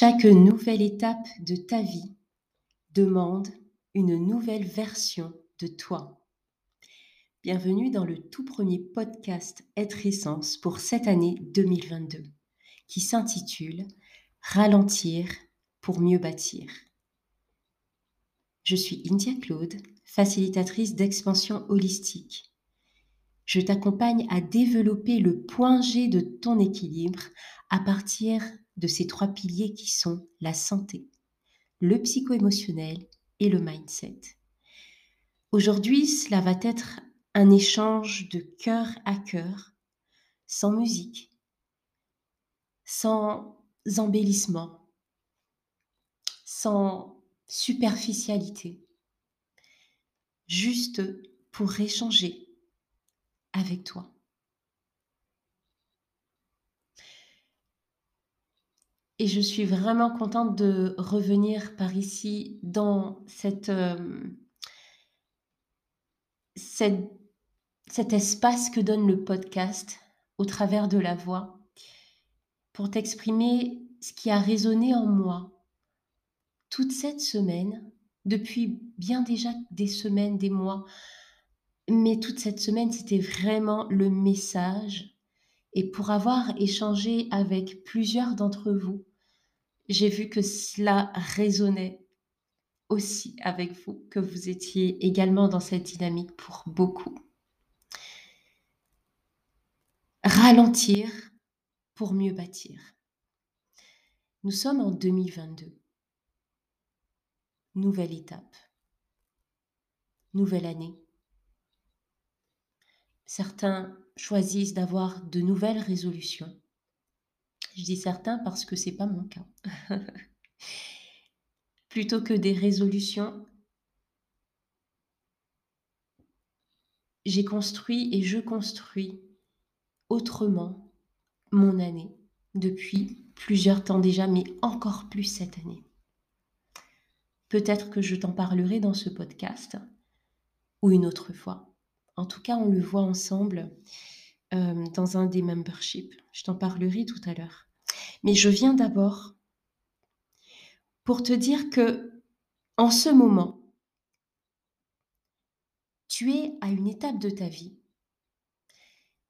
Chaque nouvelle étape de ta vie demande une nouvelle version de toi. Bienvenue dans le tout premier podcast Être Essence pour cette année 2022 qui s'intitule Ralentir pour mieux bâtir. Je suis India Claude, facilitatrice d'expansion holistique. Je t'accompagne à développer le point G de ton équilibre à partir de ces trois piliers qui sont la santé, le psycho-émotionnel et le mindset. Aujourd'hui, cela va être un échange de cœur à cœur, sans musique, sans embellissement, sans superficialité, juste pour échanger avec toi. Et je suis vraiment contente de revenir par ici dans cette, euh, cet espace que donne le podcast au travers de la voix pour t'exprimer ce qui a résonné en moi toute cette semaine, depuis bien déjà des semaines, des mois, mais toute cette semaine, c'était vraiment le message. Et pour avoir échangé avec plusieurs d'entre vous, j'ai vu que cela résonnait aussi avec vous, que vous étiez également dans cette dynamique pour beaucoup. Ralentir pour mieux bâtir. Nous sommes en 2022. Nouvelle étape. Nouvelle année. Certains choisissent d'avoir de nouvelles résolutions. Je dis certains parce que c'est pas mon cas. Plutôt que des résolutions, j'ai construit et je construis autrement mon année depuis plusieurs temps déjà, mais encore plus cette année. Peut-être que je t'en parlerai dans ce podcast ou une autre fois. En tout cas, on le voit ensemble euh, dans un des memberships. Je t'en parlerai tout à l'heure. Mais je viens d'abord pour te dire que en ce moment, tu es à une étape de ta vie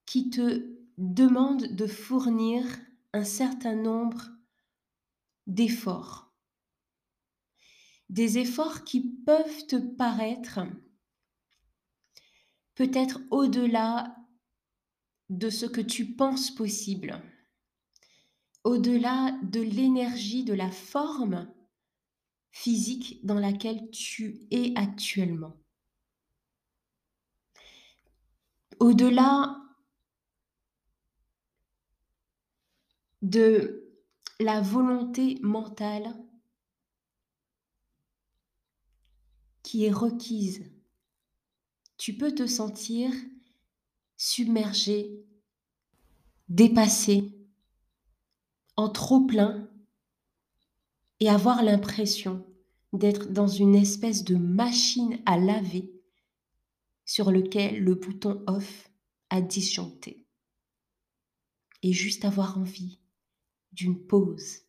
qui te demande de fournir un certain nombre d'efforts. Des efforts qui peuvent te paraître peut-être au-delà de ce que tu penses possible, au-delà de l'énergie, de la forme physique dans laquelle tu es actuellement. Au-delà de la volonté mentale qui est requise. Tu peux te sentir submergé, dépassé, en trop plein et avoir l'impression d'être dans une espèce de machine à laver sur lequel le bouton off a disjoncté. Et juste avoir envie d'une pause.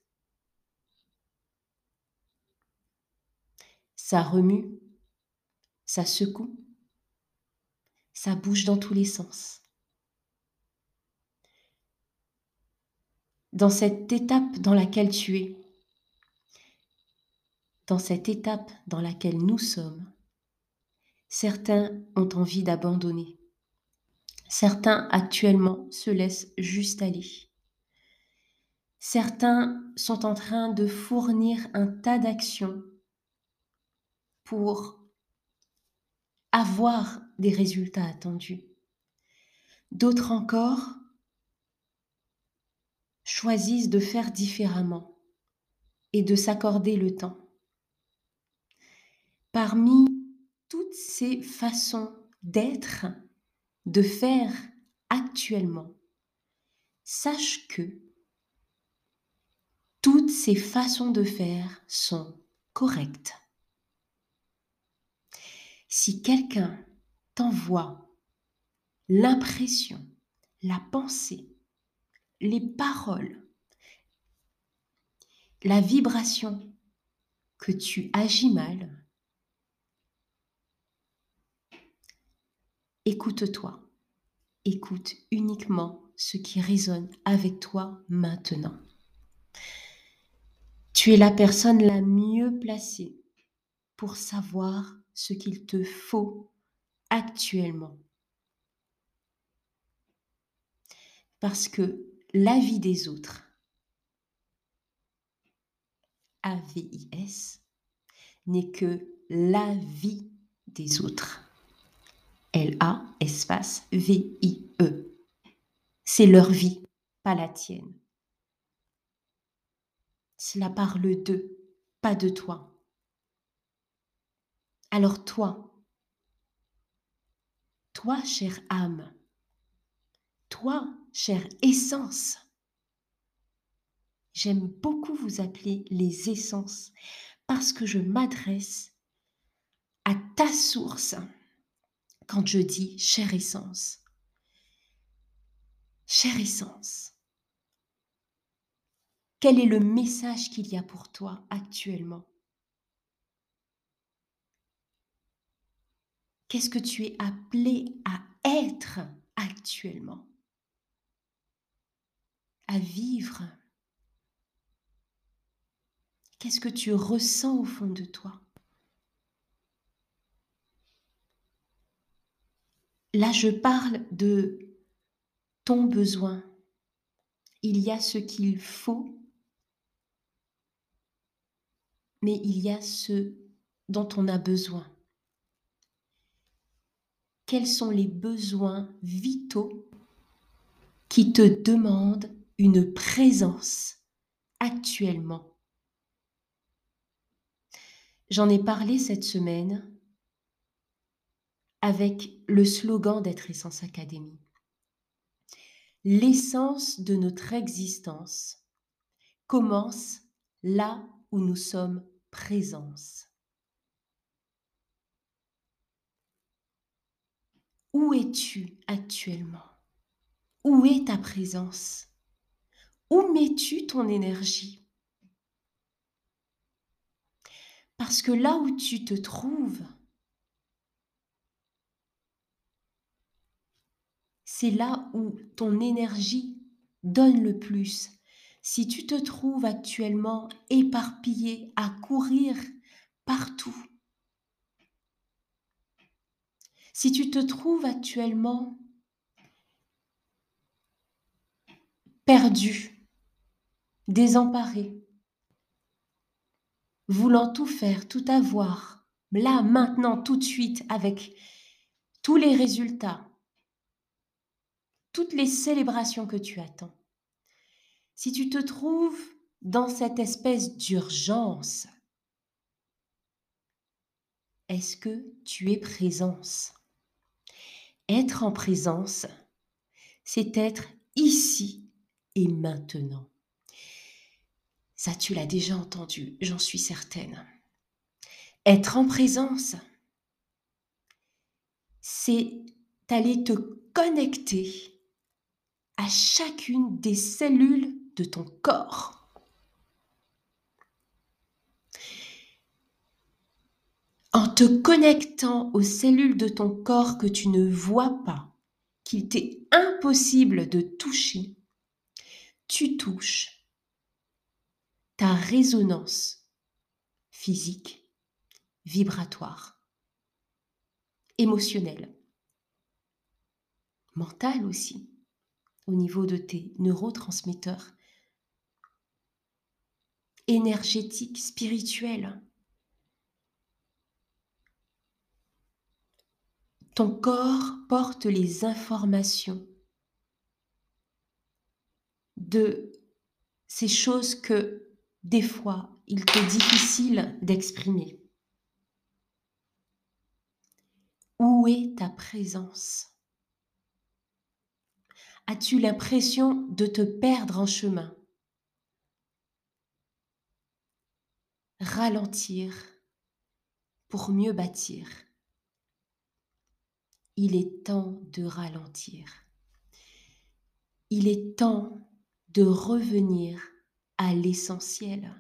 Ça remue, ça secoue, ça bouge dans tous les sens. Dans cette étape dans laquelle tu es, dans cette étape dans laquelle nous sommes, certains ont envie d'abandonner. Certains actuellement se laissent juste aller. Certains sont en train de fournir un tas d'actions pour avoir des résultats attendus. D'autres encore choisissent de faire différemment et de s'accorder le temps. Parmi toutes ces façons d'être, de faire actuellement, sache que toutes ces façons de faire sont correctes. Si quelqu'un t'envoie l'impression, la pensée, les paroles la vibration que tu agis mal, écoute-toi. Écoute uniquement ce qui résonne avec toi maintenant. Tu es la personne la mieux placée pour savoir ce qu'il te faut actuellement. Parce que la vie des autres, AVIS, n'est que la vie des autres. L-A, espace, V-I-E. C'est leur vie, pas la tienne. Cela parle d'eux, pas de toi. Alors toi, toi, chère âme, toi, chère essence, j'aime beaucoup vous appeler les essences parce que je m'adresse à ta source quand je dis chère essence. Chère essence, quel est le message qu'il y a pour toi actuellement? Qu'est-ce que tu es appelé à être actuellement? À vivre Qu'est-ce que tu ressens au fond de toi? Là, je parle de ton besoin. Il y a ce qu'il faut, mais il y a ce dont on a besoin. Quels sont les besoins vitaux qui te demandent une présence actuellement J'en ai parlé cette semaine avec le slogan d'être Essence Academy. L'essence de notre existence commence là où nous sommes présence. Où es-tu actuellement? Où est ta présence? Où mets-tu ton énergie? Parce que là où tu te trouves, c'est là où ton énergie donne le plus. Si tu te trouves actuellement éparpillé à courir partout, si tu te trouves actuellement perdu, désemparé, voulant tout faire, tout avoir, là, maintenant, tout de suite, avec tous les résultats, toutes les célébrations que tu attends, si tu te trouves dans cette espèce d'urgence, est-ce que tu es présence? Être en présence, c'est être ici et maintenant. Ça, tu l'as déjà entendu, j'en suis certaine. Être en présence, c'est aller te connecter à chacune des cellules de ton corps. En te connectant aux cellules de ton corps que tu ne vois pas, qu'il t'est impossible de toucher, tu touches ta résonance physique, vibratoire, émotionnelle, mentale aussi au niveau de tes neurotransmetteurs énergétiques, spirituels. Ton corps porte les informations de ces choses que des fois il t'est difficile d'exprimer. Où est ta présence? As-tu l'impression de te perdre en chemin? Ralentir pour mieux bâtir. Il est temps de ralentir. Il est temps de revenir à l'essentiel.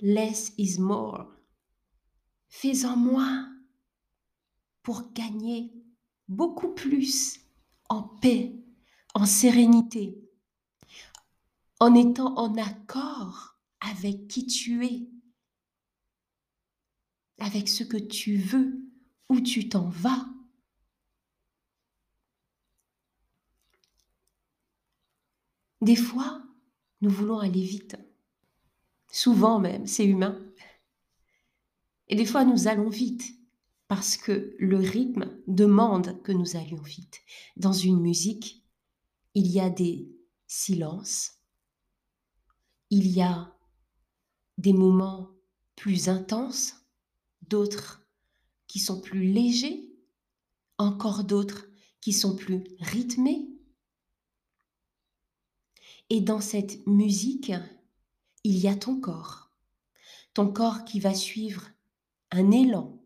Less is more. Fais-en moins pour gagner beaucoup plus en paix, en sérénité, en étant en accord avec qui tu es, avec ce que tu veux, où tu t'en vas. Des fois, nous voulons aller vite. Souvent même, c'est humain. Et des fois, nous allons vite parce que le rythme demande que nous allions vite. Dans une musique, il y a des silences, il y a des moments plus intenses, d'autres qui sont plus légers, encore d'autres qui sont plus rythmés. Et dans cette musique, il y a ton corps, ton corps qui va suivre un élan,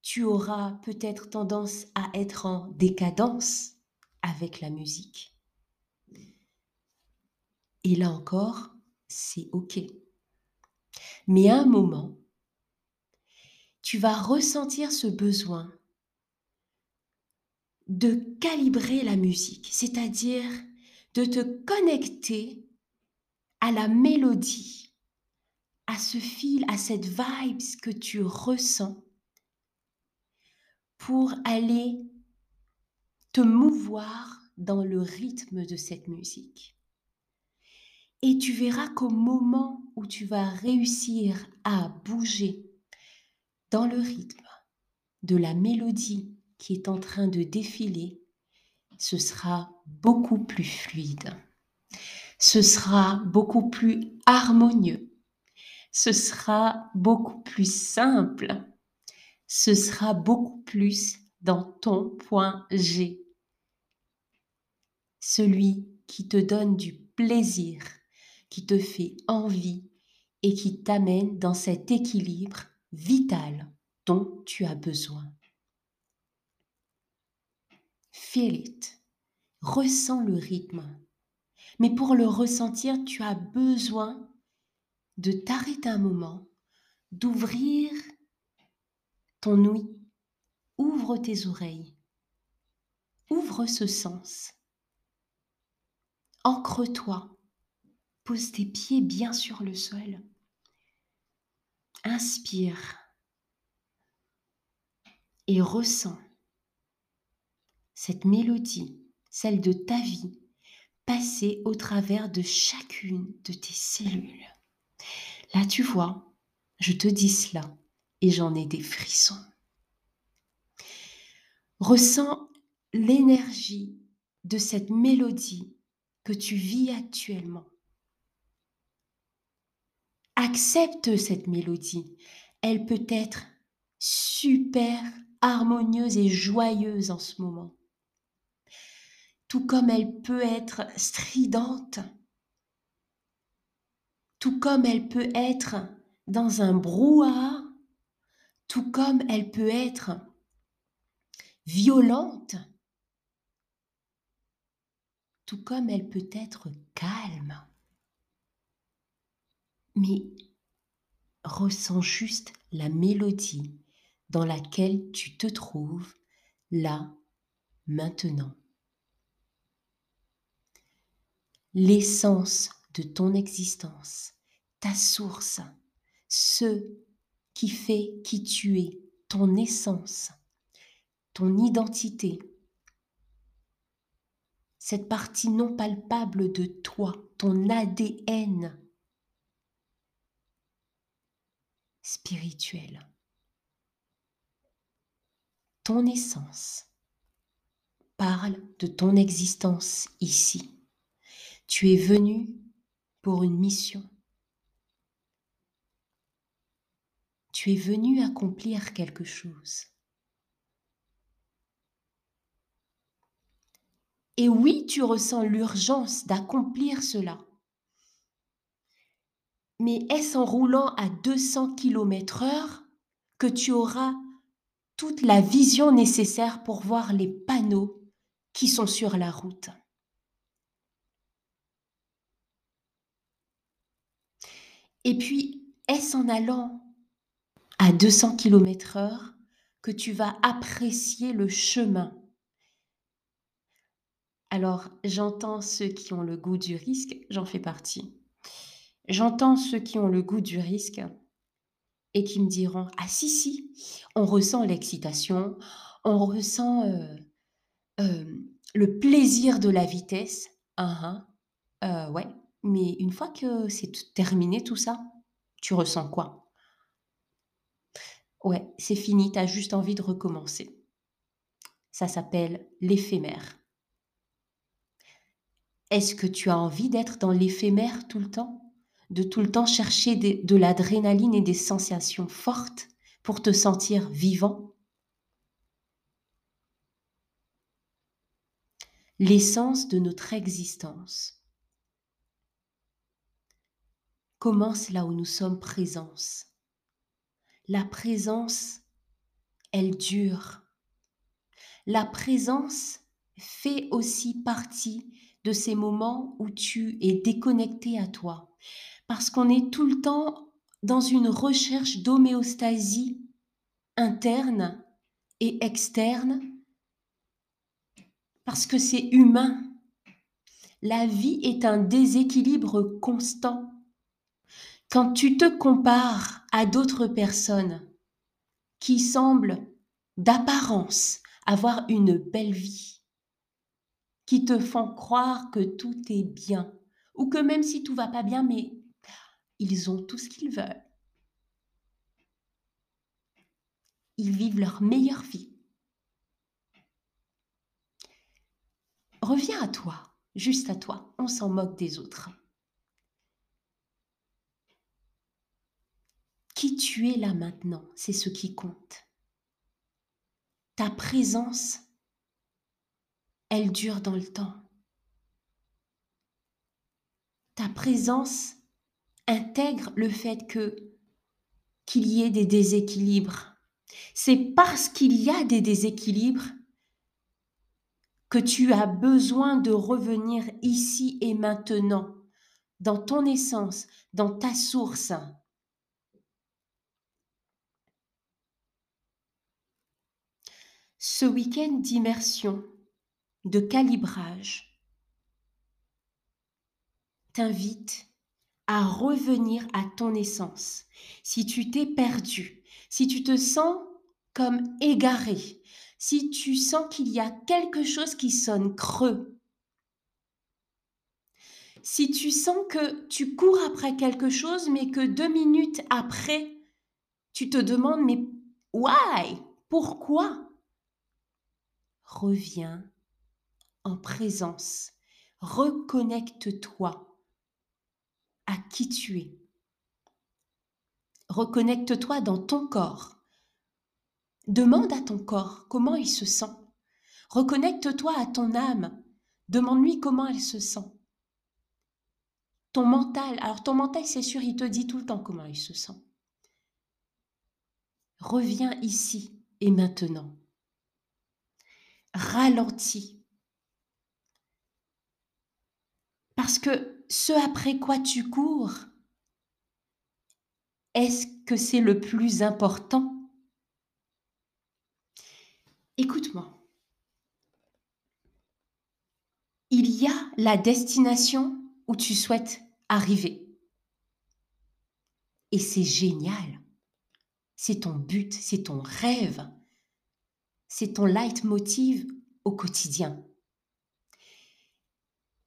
tu auras peut-être tendance à être en décadence avec la musique. Et là encore, c'est OK. Mais à un moment, tu vas ressentir ce besoin de calibrer la musique, c'est-à-dire de te connecter à la mélodie, à ce fil, à cette vibe que tu ressens pour aller te mouvoir dans le rythme de cette musique. Et tu verras qu'au moment où tu vas réussir à bouger dans le rythme de la mélodie qui est en train de défiler, ce sera beaucoup plus fluide. Ce sera beaucoup plus harmonieux. Ce sera beaucoup plus simple ce sera beaucoup plus dans ton point G. Celui qui te donne du plaisir, qui te fait envie et qui t'amène dans cet équilibre vital dont tu as besoin. Feel it. Ressens le rythme. Mais pour le ressentir, tu as besoin de t'arrêter un moment, d'ouvrir ton ouïe, ouvre tes oreilles, ouvre ce sens. Ancre-toi, pose tes pieds bien sur le sol. Inspire et ressens cette mélodie, celle de ta vie, passer au travers de chacune de tes cellules. Là, tu vois, je te dis cela et j'en ai des frissons. Ressens l'énergie de cette mélodie que tu vis actuellement. Accepte cette mélodie. Elle peut être super harmonieuse et joyeuse en ce moment. Tout comme elle peut être stridente. Tout comme elle peut être dans un brouhaha tout comme elle peut être violente, tout comme elle peut être calme. Mais ressens juste la mélodie dans laquelle tu te trouves là, maintenant. L'essence de ton existence, ta source, ce qui fait qui tu es, ton essence, ton identité, cette partie non palpable de toi, ton ADN spirituel, ton essence. Parle de ton existence ici. Tu es venu pour une mission. tu es venu accomplir quelque chose. Et oui, tu ressens l'urgence d'accomplir cela. Mais est-ce en roulant à 200 km heure que tu auras toute la vision nécessaire pour voir les panneaux qui sont sur la route? Et puis, est-ce en allant à 200 km heure que tu vas apprécier le chemin? Alors, j'entends ceux qui ont le goût du risque, j'en fais partie. J'entends ceux qui ont le goût du risque et qui me diront Ah si, si, on ressent l'excitation, on ressent euh, euh, le plaisir de la vitesse. Ah, ah, ouais, mais une fois que c'est terminé tout ça, tu ressens quoi? Ouais, c'est fini, tu as juste envie de recommencer. Ça s'appelle l'éphémère. Est-ce que tu as envie d'être dans l'éphémère tout le temps? De tout le temps chercher de l'adrénaline et des sensations fortes pour te sentir vivant? L'essence de notre existence commence là où nous sommes présence. La présence, elle dure. La présence fait aussi partie de ces moments où tu es déconnecté à toi, parce qu'on est tout le temps dans une recherche d'homéostasie interne et externe, parce que c'est humain. La vie est un déséquilibre constant. Quand tu te compares à d'autres personnes qui semblent d'apparence avoir une belle vie, qui te font croire que tout est bien, ou que même si tout va pas bien, mais ils ont tout ce qu'ils veulent. Ils vivent leur meilleure vie. Reviens à toi, juste à toi. On s'en moque des autres. Qui tu es là maintenant, c'est ce qui compte. Ta présence, elle dure dans le temps. Ta présence, intègre le fait que qu'il y ait des déséquilibres. C'est parce qu'il y a des déséquilibres que tu as besoin de revenir ici et maintenant, dans ton essence, dans ta source. Ce week-end d'immersion, de calibrage, t'invite à revenir à ton essence. Si tu t'es perdu, si tu te sens comme égaré, si tu sens qu'il y a quelque chose qui sonne creux, si tu sens que tu cours après quelque chose, mais que deux minutes après, tu te demandes, mais why? Pourquoi? Reviens en présence, reconnecte-toi à qui tu es. Reconnecte-toi dans ton corps. Demande à ton corps comment il se sent. Reconnecte-toi à ton âme. Demande-lui comment elle se sent. Ton mental, alors ton mental, c'est sûr, il te dit tout le temps comment il se sent. Reviens ici et maintenant. Ralentis. Parce que ce après quoi tu cours, est-ce que c'est le plus important? Écoute-moi. Il y a la destination où tu souhaites arriver. Et c'est génial. C'est ton but, c'est ton rêve. C'est ton leitmotiv au quotidien.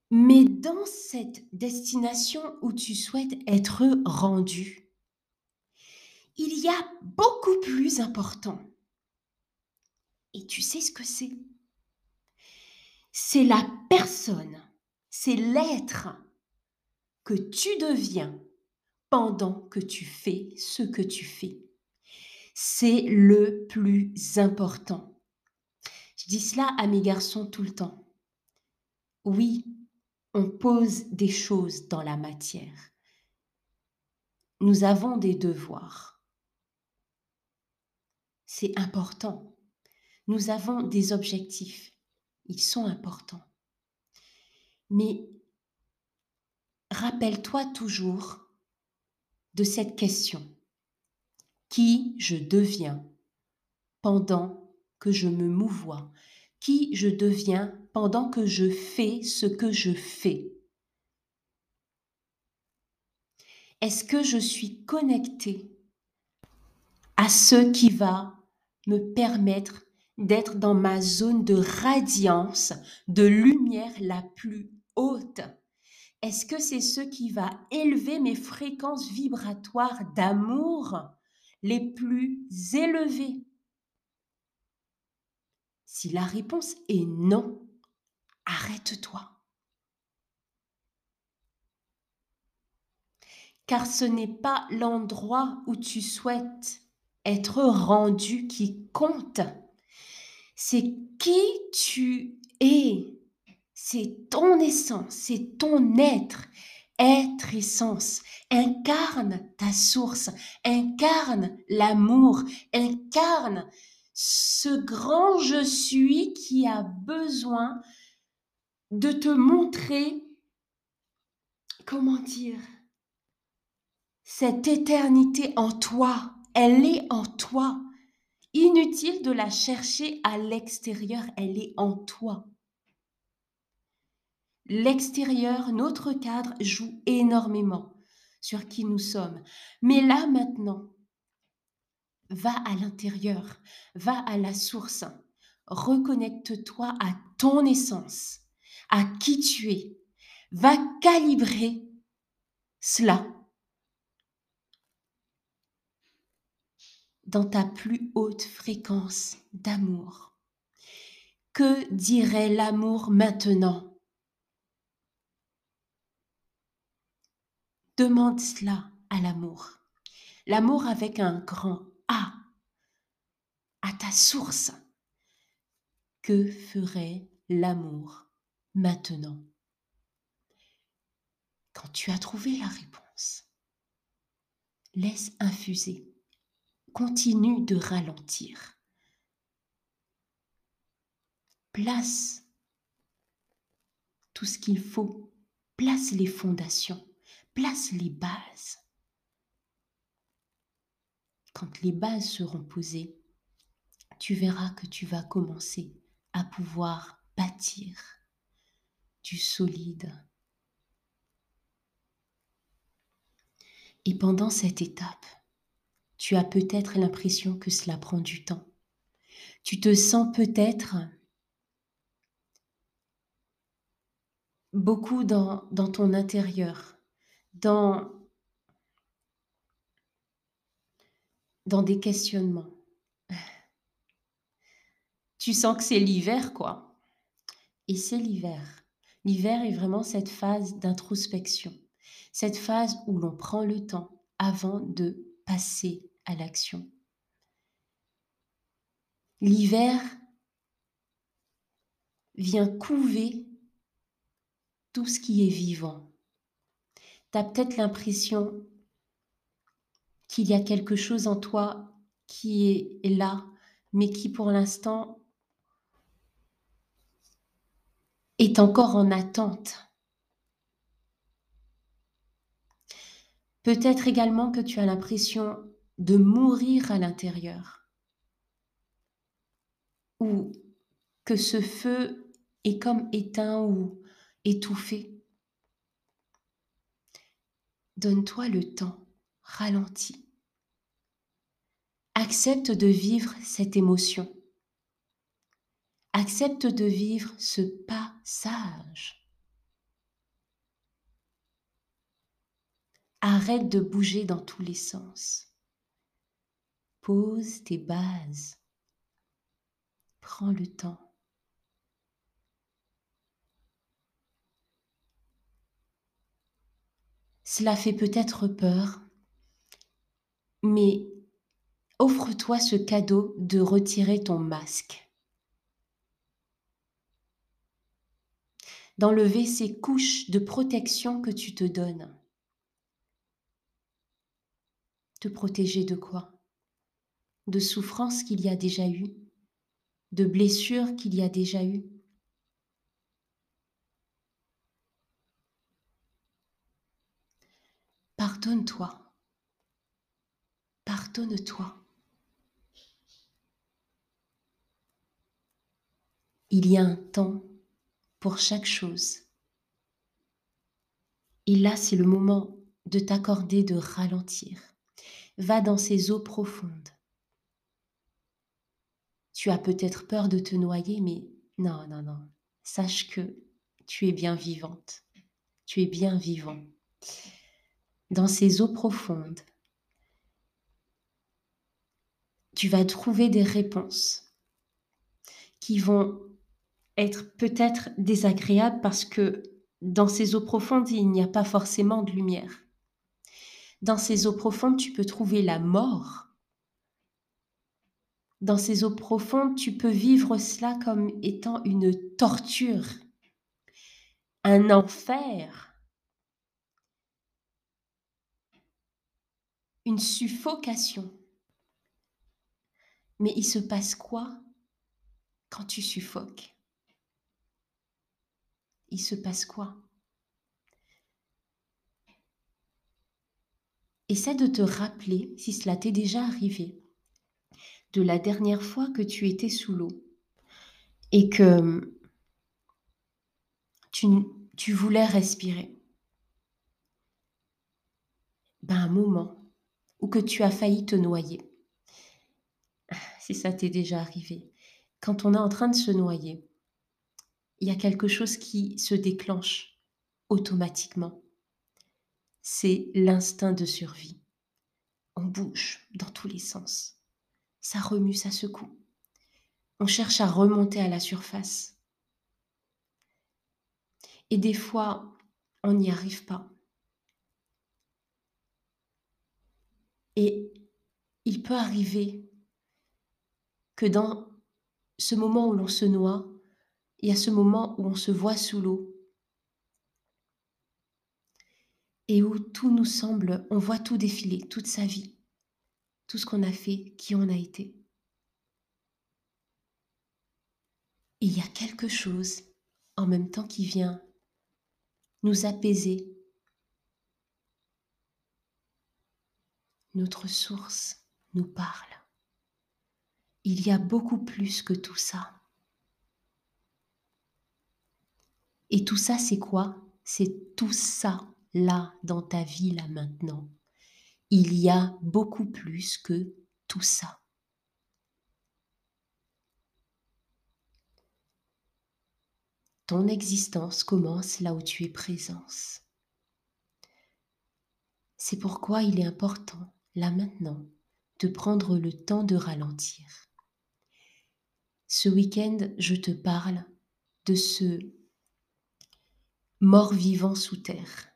Mais dans cette destination où tu souhaites être rendu, il y a beaucoup plus important. Et tu sais ce que c'est? C'est la personne, c'est l'être que tu deviens pendant que tu fais ce que tu fais. C'est le plus important. Dis cela à mes garçons tout le temps. Oui, on pose des choses dans la matière. Nous avons des devoirs. C'est important. Nous avons des objectifs. Ils sont importants. Mais rappelle-toi toujours de cette question. Qui je deviens pendant que je me mouvoie Qui je deviens pendant que je fais ce que je fais. Est-ce que je suis connectée à ce qui va me permettre d'être dans ma zone de radiance, de lumière la plus haute? Est-ce que c'est ce qui va élever mes fréquences vibratoires d'amour les plus élevées? Si la réponse est non, arrête-toi. Car ce n'est pas l'endroit où tu souhaites être rendu qui compte. C'est qui tu es. C'est ton essence, c'est ton être. Être essence, incarne ta source, incarne l'amour, incarne ce grand je suis qui a besoin de te montrer, comment dire, cette éternité en toi, elle est en toi. Inutile de la chercher à l'extérieur, elle est en toi. L'extérieur, notre cadre, joue énormément sur qui nous sommes. Mais là maintenant, va à l'intérieur, va à la source, reconnecte-toi à ton essence, à qui tu es. Va calibrer cela dans ta plus haute fréquence d'amour. Que dirait l'amour maintenant? Demande cela à l'amour. L'amour avec un grand À ta source. Que ferait l'amour maintenant? Quand tu as trouvé la réponse, laisse infuser continue de ralentir. Place tout ce qu'il faut, place les fondations, place les bases. Quand les bases seront posées, tu verras que tu vas commencer à pouvoir bâtir du solide. Et pendant cette étape, tu as peut-être l'impression que cela prend du temps. Tu te sens peut-être beaucoup dans, dans ton intérieur, dans, dans des questionnements. Tu sens que c'est l'hiver, quoi. Et c'est l'hiver. L'hiver est vraiment cette phase d'introspection, cette phase où l'on prend le temps avant de passer à l'action. L'hiver vient couver tout ce qui est vivant. Tu as peut-être l'impression qu'il y a quelque chose en toi qui est là, mais qui pour l'instant est encore en attente. Peut-être également que tu as l'impression de mourir à l'intérieur ou que ce feu est comme éteint ou étouffé. Donne-toi le temps, ralentis. Accepte de vivre cette émotion. Accepte de vivre ce passage. Arrête de bouger dans tous les sens. Pose tes bases. Prends le temps. Cela fait peut-être peur, mais offre-toi ce cadeau de retirer ton masque. D'enlever ces couches de protection que tu te donnes. Te protéger de quoi? De souffrances qu'il y a déjà eu De blessures qu'il y a déjà eu Pardonne-toi pardonne-toi. Il y a un temps pour chaque chose. Et là, c'est le moment de t'accorder de ralentir. Va dans ces eaux profondes. Tu as peut-être peur de te noyer, mais non, non, non. Sache que tu es bien vivante. Tu es bien vivant. Dans ces eaux profondes, tu vas trouver des réponses qui vont être peut-être désagréables parce que dans ces eaux profondes, il n'y a pas forcément de lumière. Dans ces eaux profondes, tu peux trouver la mort. Dans ces eaux profondes, tu peux vivre cela comme étant une torture, un enfer, une suffocation. Mais il se passe quoi quand tu suffoques? Il se passe quoi? Essaie de te rappeler, si cela t'est déjà arrivé, de la dernière fois que tu étais sous l'eau et que tu, voulais respirer. Ben, un moment où que tu as failli te noyer. Si ça t'est déjà arrivé. Quand on est en train de se noyer, il y a quelque chose qui se déclenche automatiquement c'est l'instinct de survie. On bouge dans tous les sens. Ça remue, ça secoue. On cherche à remonter à la surface. Et des fois, on n'y arrive pas. Et il peut arriver que dans ce moment où l'on se noie, il y a ce moment où on se voit sous l'eau et où tout nous semble, on voit tout défiler, toute sa vie, tout ce qu'on a fait, qui on a été. Il y a quelque chose en même temps qui vient nous apaiser. Notre source nous parle. Il y a beaucoup plus que tout ça. Et tout ça, c'est quoi? C'est tout ça là, dans ta vie, là maintenant. Il y a beaucoup plus que tout ça. Ton existence commence là où tu es présence. C'est pourquoi il est important, là maintenant, de prendre le temps de ralentir. Ce week-end, je te parle de ce mort-vivant sous terre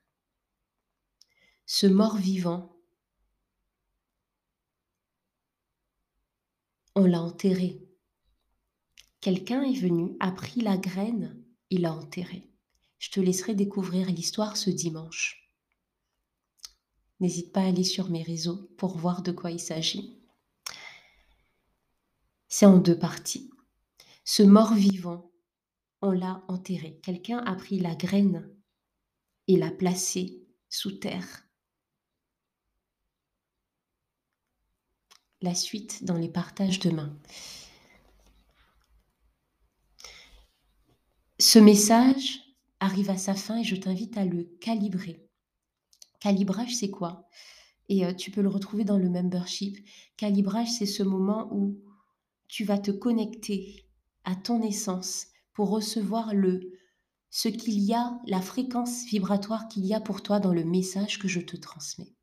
ce mort-vivant, on l'a enterré. Quelqu'un est venu, a pris la graine, il l'a enterré. Je te laisserai découvrir l'histoire ce dimanche. N'hésite pas à aller sur mes réseaux pour voir de quoi il s'agit. C'est en deux parties. Ce mort-vivant, on l'a enterré. Quelqu'un a pris la graine et l'a placée sous terre. la suite dans les partages demain. Ce message arrive à sa fin et je t'invite à le calibrer. Calibrage, c'est quoi? Et euh, tu peux le retrouver dans le membership. Calibrage, c'est ce moment où tu vas te connecter à ton essence pour recevoir le ce qu'il y a, la fréquence vibratoire qu'il y a pour toi dans le message que je te transmets.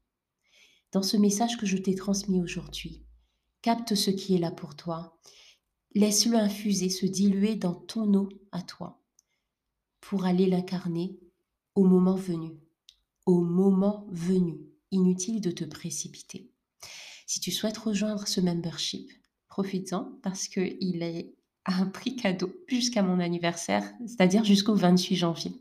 Dans ce message que je t'ai transmis aujourd'hui, Capte ce qui est là pour toi. Laisse-le infuser, se diluer dans ton eau à toi pour aller l'incarner au moment venu. Au moment venu. Inutile de te précipiter. Si tu souhaites rejoindre ce membership, profites-en parce qu'il est un prix cadeau jusqu'à mon anniversaire, c'est-à-dire jusqu'au 28 janvier.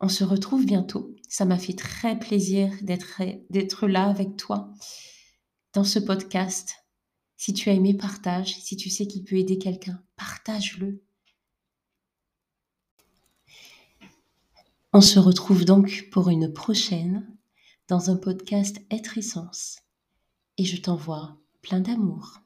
On se retrouve bientôt. Ça m'a fait très plaisir d'être là avec toi dans ce podcast. Si tu as aimé, partage. Si tu sais qu'il peut aider quelqu'un, partage-le. On se retrouve donc pour une prochaine dans un podcast Être Essence. et je t'envoie plein d'amour.